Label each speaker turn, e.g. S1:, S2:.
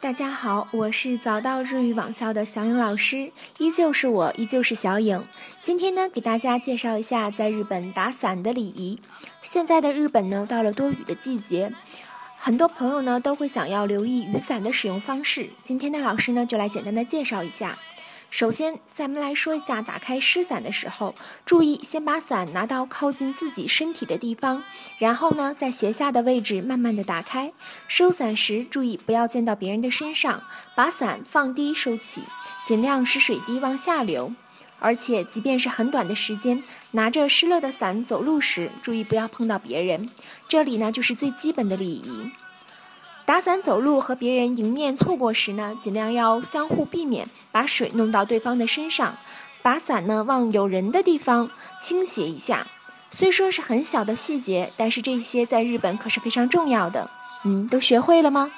S1: 大家好，我是早到日语网校的小颖老师，依旧是我，依旧是小颖。今天呢，给大家介绍一下在日本打伞的礼仪。现在的日本呢，到了多雨的季节，很多朋友呢都会想要留意雨伞的使用方式。今天的老师呢，就来简单的介绍一下。首先，咱们来说一下打开湿伞的时候，注意先把伞拿到靠近自己身体的地方，然后呢，在斜下的位置慢慢的打开。收伞时注意不要溅到别人的身上，把伞放低收起，尽量使水滴往下流。而且，即便是很短的时间，拿着湿了的伞走路时，注意不要碰到别人。这里呢，就是最基本的礼仪。打伞走路和别人迎面错过时呢，尽量要相互避免把水弄到对方的身上，把伞呢往有人的地方倾斜一下。虽说是很小的细节，但是这些在日本可是非常重要的。嗯，都学会了吗？